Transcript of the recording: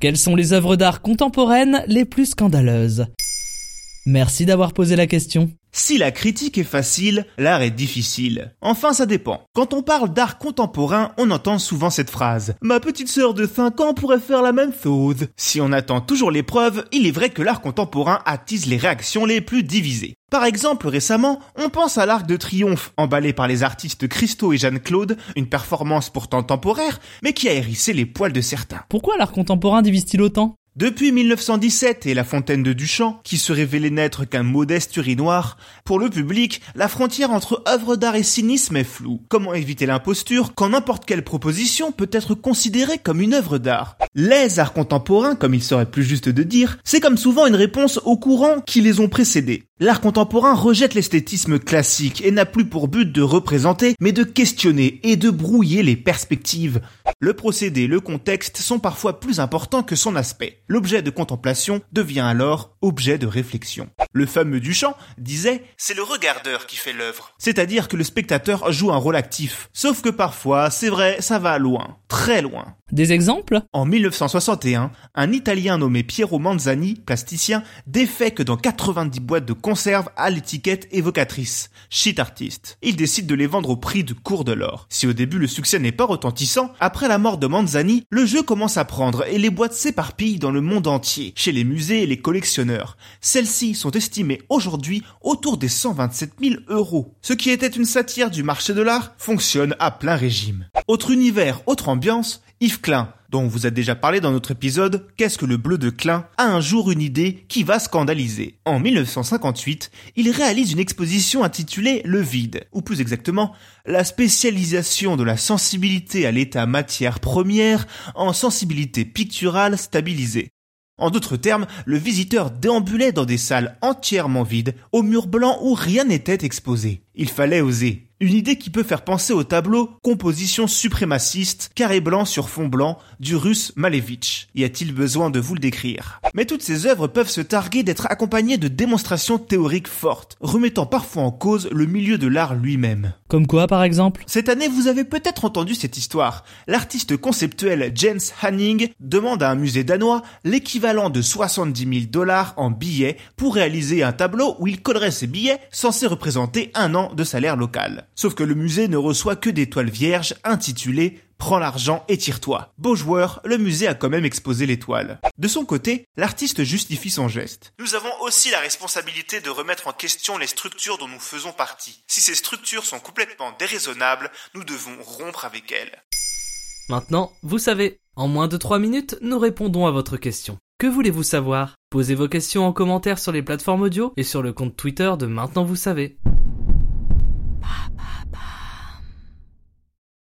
Quelles sont les œuvres d'art contemporaines les plus scandaleuses? Merci d'avoir posé la question. Si la critique est facile, l'art est difficile. Enfin, ça dépend. Quand on parle d'art contemporain, on entend souvent cette phrase. Ma petite sœur de 5 ans pourrait faire la même chose. Si on attend toujours les preuves, il est vrai que l'art contemporain attise les réactions les plus divisées. Par exemple, récemment, on pense à l'Arc de Triomphe, emballé par les artistes Christo et Jeanne-Claude, une performance pourtant temporaire, mais qui a hérissé les poils de certains. Pourquoi l'art contemporain divise-t-il autant? Depuis 1917 et la fontaine de Duchamp, qui se révélait n'être qu'un modeste urinoir, pour le public, la frontière entre œuvre d'art et cynisme est floue. Comment éviter l'imposture quand n'importe quelle proposition peut être considérée comme une œuvre d'art? Les arts contemporains, comme il serait plus juste de dire, c'est comme souvent une réponse aux courants qui les ont précédés. L'art contemporain rejette l'esthétisme classique et n'a plus pour but de représenter, mais de questionner et de brouiller les perspectives. Le procédé, le contexte sont parfois plus importants que son aspect. L'objet de contemplation devient alors objet de réflexion. Le fameux Duchamp disait c'est le regardeur qui fait l'œuvre. C'est-à-dire que le spectateur joue un rôle actif. Sauf que parfois, c'est vrai, ça va loin. Très loin. Des exemples? En 1961, un Italien nommé Piero Manzani, plasticien, défait que dans 90 boîtes de conserve à l'étiquette évocatrice, shit artist. Il décide de les vendre au prix de cours de l'or. Si au début le succès n'est pas retentissant, après la mort de Manzani, le jeu commence à prendre et les boîtes s'éparpillent dans le monde entier, chez les musées et les collectionneurs. Celles-ci sont estimées aujourd'hui autour des 127 000 euros. Ce qui était une satire du marché de l'art fonctionne à plein régime. Autre univers, autre ambiance, Yves Klein, dont on vous a déjà parlé dans notre épisode Qu'est-ce que le bleu de Klein a un jour une idée qui va scandaliser. En 1958, il réalise une exposition intitulée Le vide, ou plus exactement, la spécialisation de la sensibilité à l'état matière première en sensibilité picturale stabilisée. En d'autres termes, le visiteur déambulait dans des salles entièrement vides, aux murs blancs où rien n'était exposé. Il fallait oser. Une idée qui peut faire penser au tableau Composition suprémaciste, carré blanc sur fond blanc, du russe Malevitch. Y a-t-il besoin de vous le décrire? Mais toutes ces œuvres peuvent se targuer d'être accompagnées de démonstrations théoriques fortes, remettant parfois en cause le milieu de l'art lui-même. Comme quoi par exemple? Cette année, vous avez peut-être entendu cette histoire. L'artiste conceptuel Jens Hanning demande à un musée danois l'équivalent de 70 000 dollars en billets pour réaliser un tableau où il collerait ses billets censés représenter un an de salaire local. Sauf que le musée ne reçoit que des toiles vierges intitulées Prends l'argent et tire-toi. Beau joueur, le musée a quand même exposé l'étoile. De son côté, l'artiste justifie son geste. Nous avons aussi la responsabilité de remettre en question les structures dont nous faisons partie. Si ces structures sont complètement déraisonnables, nous devons rompre avec elles. Maintenant, vous savez. En moins de 3 minutes, nous répondons à votre question. Que voulez-vous savoir? Posez vos questions en commentaire sur les plateformes audio et sur le compte Twitter de Maintenant vous savez.